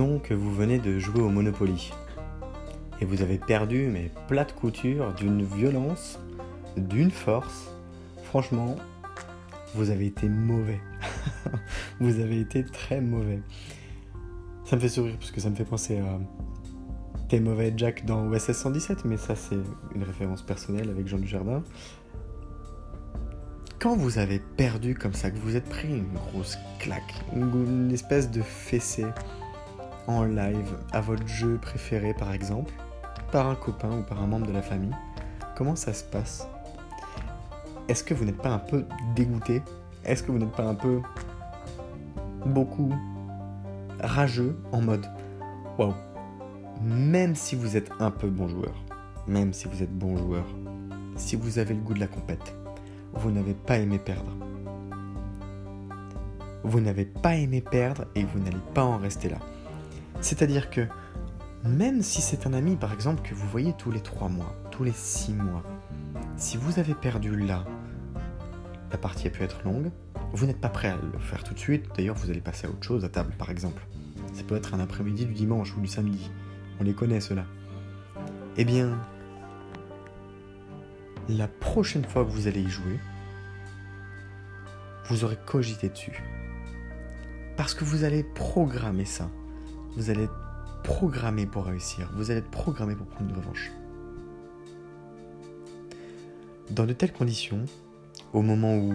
Que vous venez de jouer au Monopoly et vous avez perdu mais plate couture d'une violence, d'une force. Franchement, vous avez été mauvais. vous avez été très mauvais. Ça me fait sourire parce que ça me fait penser à T'es mauvais Jack dans OSS 117, mais ça c'est une référence personnelle avec Jean Dujardin. Quand vous avez perdu comme ça, que vous êtes pris une grosse claque, une espèce de fessée, en live à votre jeu préféré par exemple, par un copain ou par un membre de la famille, comment ça se passe? Est-ce que vous n'êtes pas un peu dégoûté? Est-ce que vous n'êtes pas un peu beaucoup rageux en mode waouh Même si vous êtes un peu bon joueur, même si vous êtes bon joueur, si vous avez le goût de la compète, vous n'avez pas aimé perdre. Vous n'avez pas aimé perdre et vous n'allez pas en rester là. C'est-à-dire que même si c'est un ami, par exemple, que vous voyez tous les 3 mois, tous les 6 mois, si vous avez perdu là, la partie a pu être longue, vous n'êtes pas prêt à le faire tout de suite, d'ailleurs vous allez passer à autre chose à table par exemple. Ça peut être un après-midi du dimanche ou du samedi, on les connaît ceux-là. Eh bien, la prochaine fois que vous allez y jouer, vous aurez cogité dessus. Parce que vous allez programmer ça vous allez être programmé pour réussir, vous allez être programmé pour prendre une revanche. Dans de telles conditions, au moment où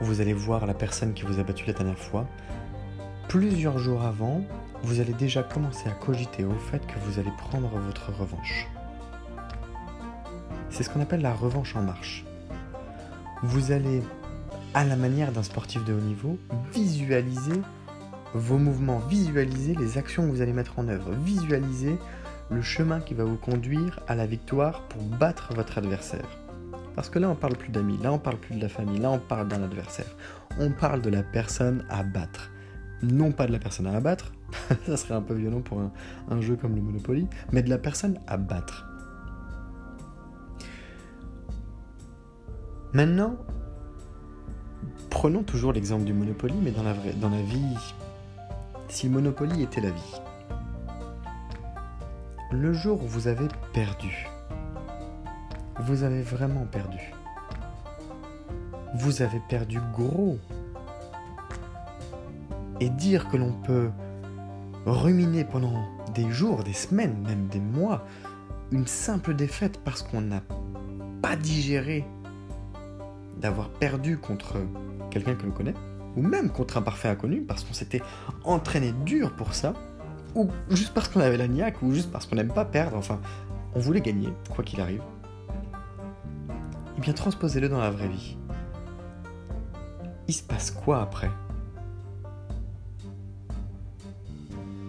vous allez voir la personne qui vous a battu la dernière fois, plusieurs jours avant, vous allez déjà commencer à cogiter au fait que vous allez prendre votre revanche. C'est ce qu'on appelle la revanche en marche. Vous allez, à la manière d'un sportif de haut niveau, visualiser vos mouvements, visualisez les actions que vous allez mettre en œuvre, visualisez le chemin qui va vous conduire à la victoire pour battre votre adversaire. Parce que là, on parle plus d'amis, là, on parle plus de la famille, là, on parle d'un adversaire. On parle de la personne à battre. Non pas de la personne à abattre, ça serait un peu violent pour un, un jeu comme le Monopoly, mais de la personne à battre. Maintenant, prenons toujours l'exemple du Monopoly, mais dans la, vraie, dans la vie si Monopoly était la vie. Le jour où vous avez perdu, vous avez vraiment perdu. Vous avez perdu gros. Et dire que l'on peut ruminer pendant des jours, des semaines, même des mois, une simple défaite parce qu'on n'a pas digéré d'avoir perdu contre quelqu'un que l'on connaît, ou même contre un parfait inconnu, parce qu'on s'était entraîné dur pour ça, ou juste parce qu'on avait la niaque, ou juste parce qu'on n'aime pas perdre, enfin, on voulait gagner, quoi qu'il arrive, eh bien transposez-le dans la vraie vie. Il se passe quoi après?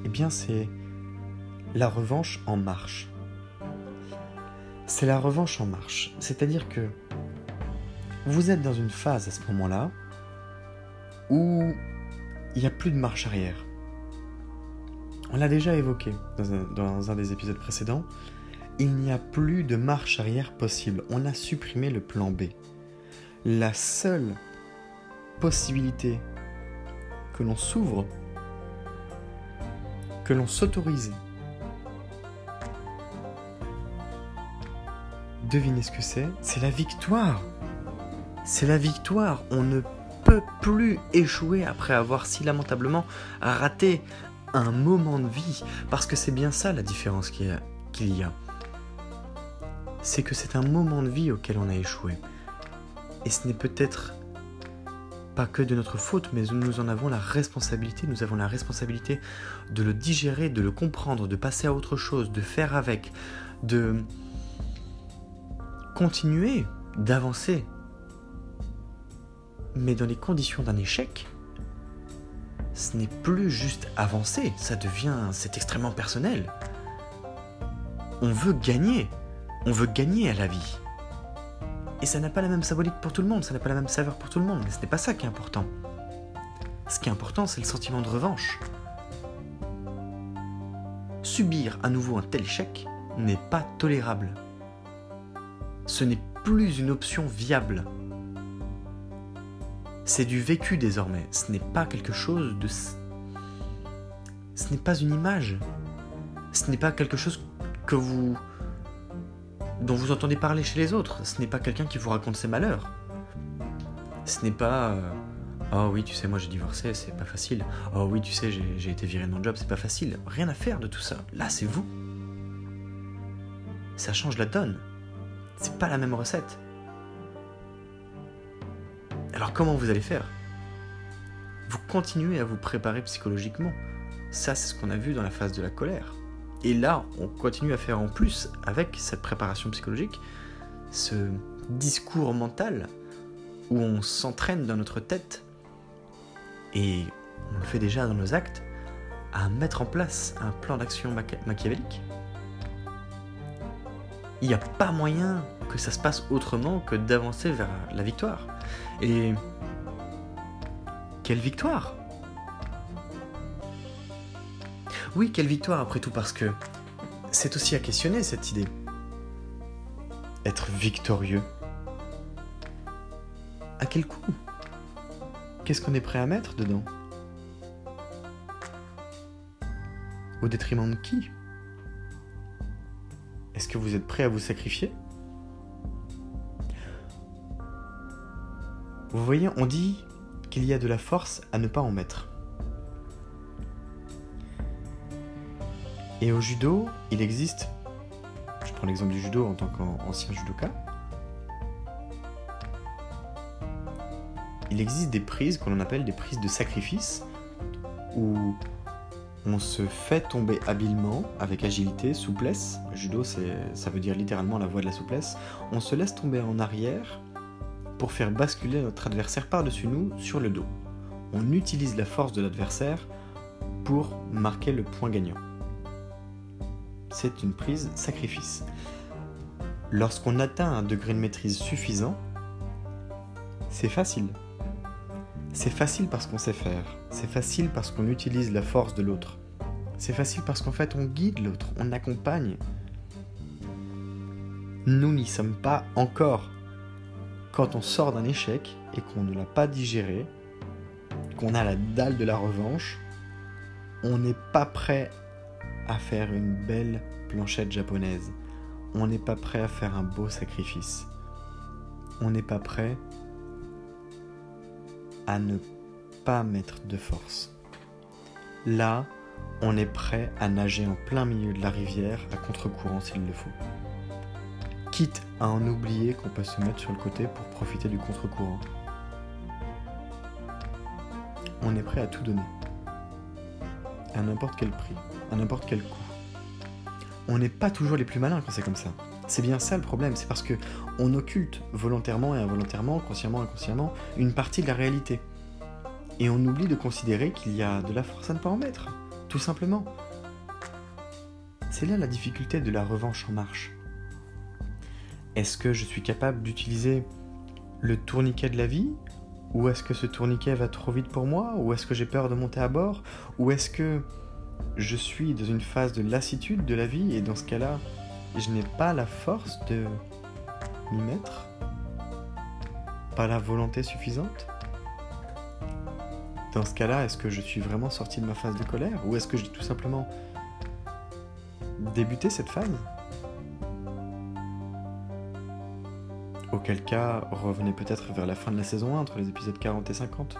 Eh bien c'est la revanche en marche. C'est la revanche en marche. C'est-à-dire que vous êtes dans une phase à ce moment-là où il n'y a plus de marche arrière. On l'a déjà évoqué dans un, des épisodes précédents. Il n'y a plus de marche arrière possible. On a supprimé le plan B. La seule possibilité que l'on s'ouvre, que l'on s'autorise, devinez ce que c'est C'est la victoire. C'est la victoire. On ne peut plus échouer après avoir si lamentablement raté un moment de vie. Parce que c'est bien ça la différence qu'il y a. C'est que c'est un moment de vie auquel on a échoué. Et ce n'est peut-être pas que de notre faute, mais nous en avons la responsabilité. Nous avons la responsabilité de le digérer, de le comprendre, de passer à autre chose, de faire avec, de continuer, d'avancer. Mais dans les conditions d'un échec, ce n'est plus juste avancer, ça devient, c'est extrêmement personnel. On veut gagner, on veut gagner à la vie. Et ça n'a pas la même symbolique pour tout le monde, ça n'a pas la même saveur pour tout le monde, mais ce n'est pas ça qui est important. Ce qui est important, c'est le sentiment de revanche. Subir à nouveau un tel échec n'est pas tolérable. Ce n'est plus une option viable. C'est du vécu désormais. Ce n'est pas quelque chose de... Ce n'est pas une image. Ce n'est pas quelque chose que vous... dont vous entendez parler chez les autres. Ce n'est pas quelqu'un qui vous raconte ses malheurs. Ce n'est pas... Oh oui, tu sais, moi j'ai divorcé, c'est pas facile. Oh oui, tu sais, j'ai été viré de mon job, c'est pas facile. Rien à faire de tout ça. Là, c'est vous. Ça change la donne. C'est pas la même recette. Alors comment vous allez faire? Vous continuez à vous préparer psychologiquement. Ça, c'est ce qu'on a vu dans la phase de la colère. Et là, on continue à faire en plus, avec cette préparation psychologique, ce discours mental où on s'entraîne dans notre tête et on le fait déjà dans nos actes à mettre en place un plan d'action machiavélique. Il n'y a pas moyen que ça se passe autrement que d'avancer vers la victoire. Et quelle victoire. Oui, quelle victoire après tout, parce que c'est aussi à questionner cette idée. Être victorieux. À quel coût Qu'est-ce qu'on est prêt à mettre dedans? Au détriment de qui? Est-ce que vous êtes prêt à vous sacrifier? Vous voyez, on dit qu'il y a de la force à ne pas en mettre. Et au judo, il existe, je prends l'exemple du judo en tant qu'ancien judoka, il existe des prises qu'on appelle des prises de sacrifice, où on se fait tomber habilement, avec agilité, souplesse. Le judo, ça veut dire littéralement la voie de la souplesse. On se laisse tomber en arrière pour faire basculer notre adversaire par-dessus nous sur le dos. On utilise la force de l'adversaire pour marquer le point gagnant. C'est une prise sacrifice. Lorsqu'on atteint un degré de maîtrise suffisant, c'est facile. C'est facile parce qu'on sait faire. C'est facile parce qu'on utilise la force de l'autre. C'est facile parce qu'en fait on guide l'autre, on accompagne. Nous n'y sommes pas encore quand on sort d'un échec et qu'on ne l'a pas digéré, qu'on a la dalle de la revanche, on n'est pas prêt à faire une belle planchette japonaise. On n'est pas prêt à faire un beau sacrifice. On n'est pas prêt à ne pas mettre de force. Là, on est prêt à nager en plein milieu de la rivière à contre-courant s'il le faut quitte à en oublier qu'on peut se mettre sur le côté pour profiter du contre-courant. On est prêt à tout donner. à n'importe quel prix, à n'importe quel coût. On n'est pas toujours les plus malins quand c'est comme ça. C'est bien ça le problème, c'est parce que on occulte volontairement et involontairement, consciemment et inconsciemment, une partie de la réalité. Et on oublie de considérer qu'il y a de la force à ne pas en mettre, tout simplement. C'est là la difficulté de la revanche en marche. Est-ce que je suis capable d'utiliser le tourniquet de la vie? Ou est-ce que ce tourniquet va trop vite pour moi? Ou est-ce que j'ai peur de monter à bord? Ou est-ce que je suis dans une phase de lassitude de la vie et dans ce cas-là, je n'ai pas la force de m'y mettre? Pas la volonté suffisante? Dans ce cas-là, est-ce que je suis vraiment sorti de ma phase de colère? Ou est-ce que j'ai tout simplement débuté cette phase? Auquel cas, revenez peut-être vers la fin de la saison 1, entre les épisodes 40 et 50,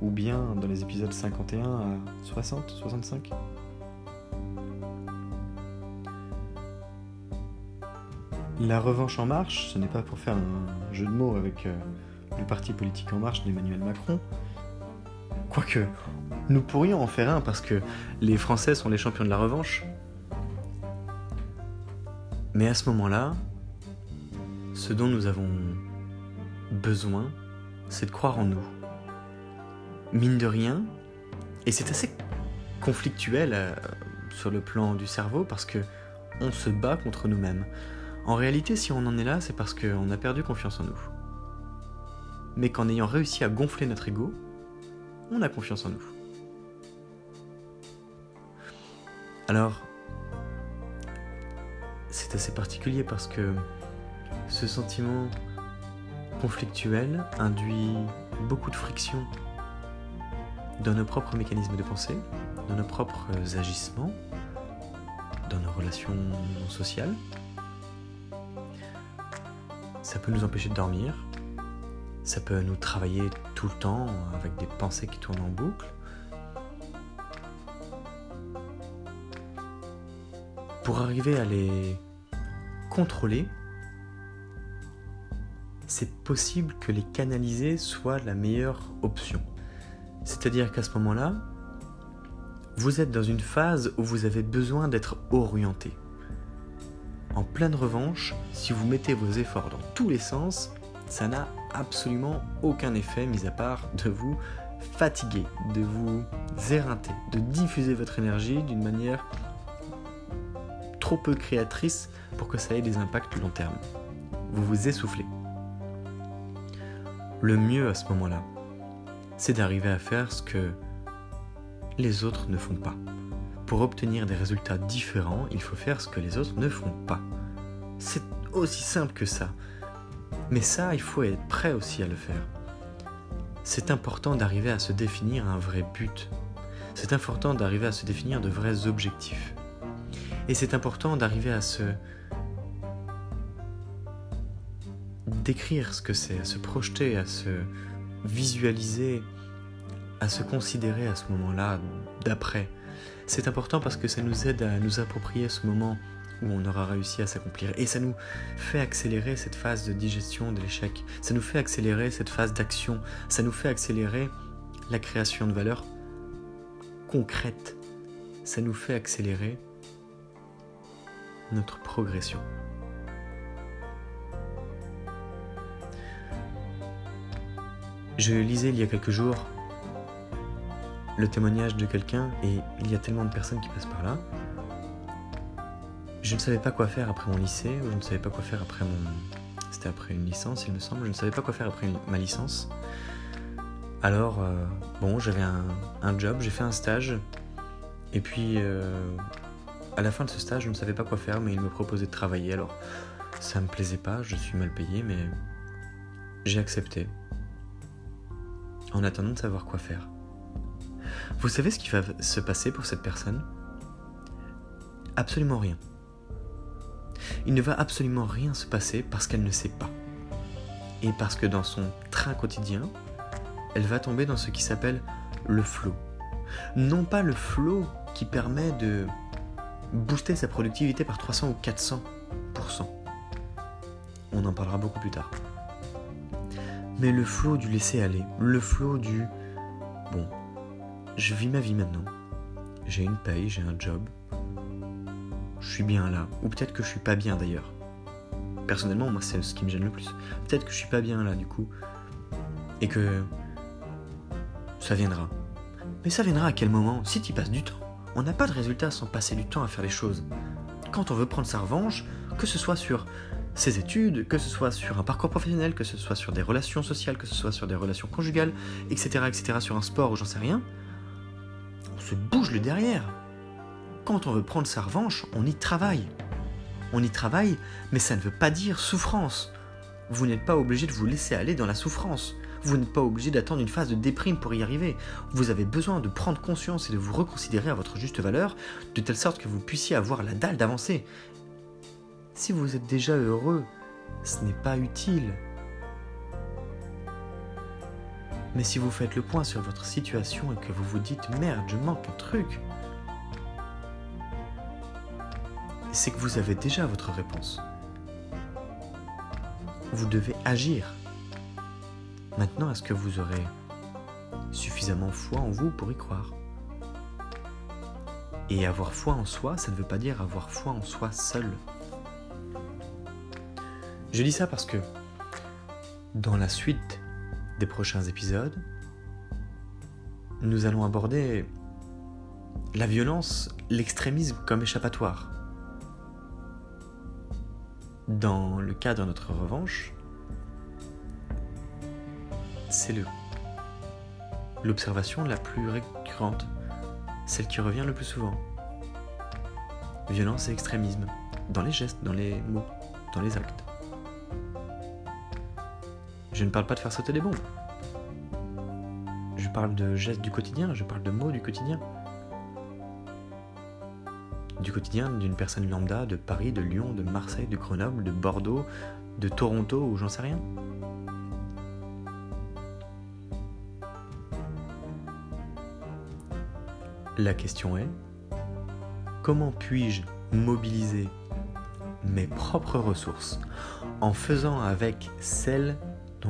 ou bien dans les épisodes 51 à 60, 65. La revanche en marche, ce n'est pas pour faire un jeu de mots avec euh, le parti politique en marche d'Emmanuel Macron. Quoique, nous pourrions en faire un parce que les Français sont les champions de la revanche. Mais à ce moment-là, ce dont nous avons besoin, c'est de croire en nous. Mine de rien, et c'est assez conflictuel euh, sur le plan du cerveau parce que on se bat contre nous-mêmes. En réalité, si on en est là, c'est parce qu'on a perdu confiance en nous. Mais qu'en ayant réussi à gonfler notre ego, on a confiance en nous. Alors, c'est assez particulier parce que ce sentiment conflictuel induit beaucoup de friction dans nos propres mécanismes de pensée, dans nos propres agissements, dans nos relations sociales, ça peut nous empêcher de dormir, ça peut nous travailler tout le temps avec des pensées qui tournent en boucle. Pour arriver à les contrôler, c'est possible que les canaliser soit la meilleure option. C'est-à-dire qu'à ce moment-là, vous êtes dans une phase où vous avez besoin d'être orienté. En pleine revanche, si vous mettez vos efforts dans tous les sens, ça n'a absolument aucun effet, mis à part de vous fatiguer, de vous éreinter, de diffuser votre énergie d'une manière trop peu créatrice pour que ça ait des impacts long terme. Vous vous essoufflez. Le mieux à ce moment-là, c'est d'arriver à faire ce que les autres ne font pas. Pour obtenir des résultats différents, il faut faire ce que les autres ne font pas. C'est aussi simple que ça. Mais ça, il faut être prêt aussi à le faire. C'est important d'arriver à se définir un vrai but. C'est important d'arriver à se définir de vrais objectifs. Et c'est important d'arriver à se décrire ce que c'est, à se projeter, à se visualiser, à se considérer à ce moment-là d'après. C'est important parce que ça nous aide à nous approprier ce moment où on aura réussi à s'accomplir. Et ça nous fait accélérer cette phase de digestion de l'échec. Ça nous fait accélérer cette phase d'action. Ça nous fait accélérer la création de valeur concrète. Ça nous fait accélérer notre progression. Je lisais il y a quelques jours le témoignage de quelqu'un et il y a tellement de personnes qui passent par là. Je ne savais pas quoi faire après mon lycée, ou je ne savais pas quoi faire après mon... C'était après une licence, il me semble. Je ne savais pas quoi faire après ma licence. Alors, euh, bon, j'avais un, job, j'ai fait un stage. Et puis, euh, à la fin de ce stage, je ne savais pas quoi faire, mais il me proposait de travailler. Alors, ça me plaisait pas, je suis mal payé, mais j'ai accepté. En attendant de savoir quoi faire. Vous savez ce qui va se passer pour cette personne? Absolument rien. Il ne va absolument rien se passer parce qu'elle ne sait pas. Et parce que dans son train quotidien, elle va tomber dans ce qui s'appelle le flow. Non pas le flow qui permet de booster sa productivité par 300 ou 400%. On en parlera beaucoup plus tard. Mais le flow du laisser aller, le flow du bon, je vis ma vie maintenant. j'ai une paye, j'ai un job, je suis bien là, ou peut-être que je suis pas bien d'ailleurs. Personnellement, moi, c'est ce qui me gêne le plus. Peut-être que je suis pas bien là, du coup, et que ça viendra. Mais ça viendra à quel moment? Si tu passes du temps. On n'a pas de résultat sans passer du temps à faire les choses. Quand on veut prendre sa revanche, que ce soit sur ses études, que ce soit sur un parcours professionnel, que ce soit sur des relations sociales, que ce soit sur des relations conjugales, etc., etc., sur un sport ou j'en sais rien, on se bouge le derrière. Quand on veut prendre sa revanche, on y travaille. On y travaille, mais ça ne veut pas dire souffrance. Vous n'êtes pas obligé de vous laisser aller dans la souffrance. Vous n'êtes pas obligé d'attendre une phase de déprime pour y arriver. Vous avez besoin de prendre conscience et de vous reconsidérer à votre juste valeur, de telle sorte que vous puissiez avoir la dalle d'avancer. Si vous êtes déjà heureux, ce n'est pas utile. Mais si vous faites le point sur votre situation et que vous vous dites merde, je manque un truc, c'est que vous avez déjà votre réponse. Vous devez agir. Maintenant, est-ce que vous aurez suffisamment foi en vous pour y croire? Et avoir foi en soi, ça ne veut pas dire avoir foi en soi seul. Je dis ça parce que dans la suite des prochains épisodes, nous allons aborder la violence, l'extrémisme comme échappatoire. Dans le cas de notre revanche, c'est l'observation la plus récurrente, celle qui revient le plus souvent. Violence et extrémisme, dans les gestes, dans les mots, dans les actes. Je ne parle pas de faire sauter les bombes. Je parle de gestes du quotidien, je parle de mots du quotidien. Du quotidien d'une personne lambda de Paris, de Lyon, de Marseille, de Grenoble, de Bordeaux, de Toronto ou j'en sais rien. La question est, comment puis-je mobiliser mes propres ressources en faisant avec celles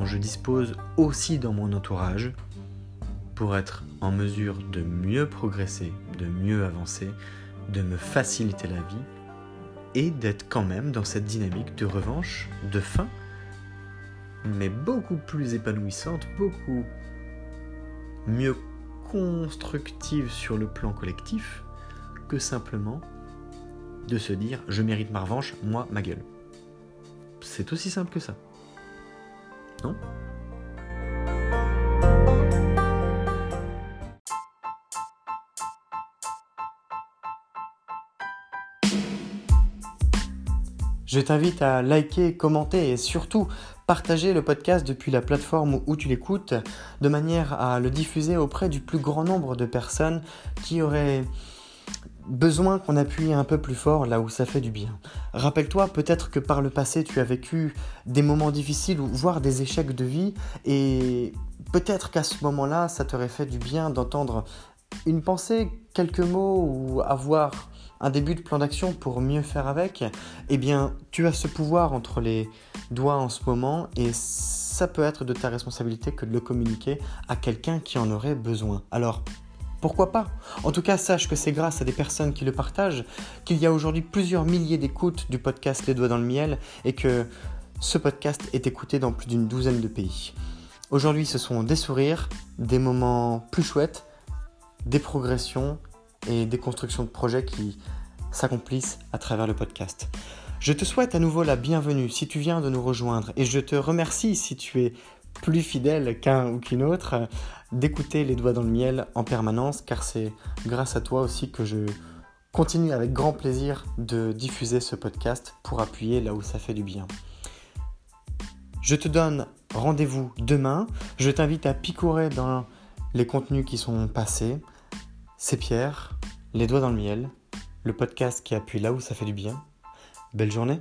je dispose aussi dans mon entourage pour être en mesure de mieux progresser, de mieux avancer, de me faciliter la vie et d'être quand même dans cette dynamique de revanche, de fin, mais beaucoup plus épanouissante, beaucoup mieux constructive sur le plan collectif que simplement de se dire je mérite ma revanche, moi, ma gueule. C'est aussi simple que ça. Je t'invite à liker, commenter et surtout partager le podcast depuis la plateforme où tu l'écoutes de manière à le diffuser auprès du plus grand nombre de personnes qui auraient besoin qu'on appuie un peu plus fort là où ça fait du bien. Rappelle-toi peut-être que par le passé tu as vécu des moments difficiles ou voire des échecs de vie et peut-être qu'à ce moment-là ça t'aurait fait du bien d'entendre une pensée, quelques mots ou avoir un début de plan d'action pour mieux faire avec, eh bien, tu as ce pouvoir entre les doigts en ce moment et ça peut être de ta responsabilité que de le communiquer à quelqu'un qui en aurait besoin. Alors, pourquoi pas? En tout cas, sache que c'est grâce à des personnes qui le partagent qu'il y a aujourd'hui plusieurs milliers d'écoutes du podcast Les Doigts dans le Miel et que ce podcast est écouté dans plus d'une douzaine de pays. Aujourd'hui, ce sont des sourires, des moments plus chouettes, des progressions et des constructions de projets qui s'accomplissent à travers le podcast. Je te souhaite à nouveau la bienvenue si tu viens de nous rejoindre et je te remercie si tu es plus fidèle qu'un ou qu'une autre d'écouter les doigts dans le miel en permanence car c'est grâce à toi aussi que je continue avec grand plaisir de diffuser ce podcast pour appuyer là où ça fait du bien. Je te donne rendez-vous demain. Je t'invite à picorer dans les contenus qui sont passés. C'est Pierre, les doigts dans le miel, le podcast qui appuie là où ça fait du bien. Belle journée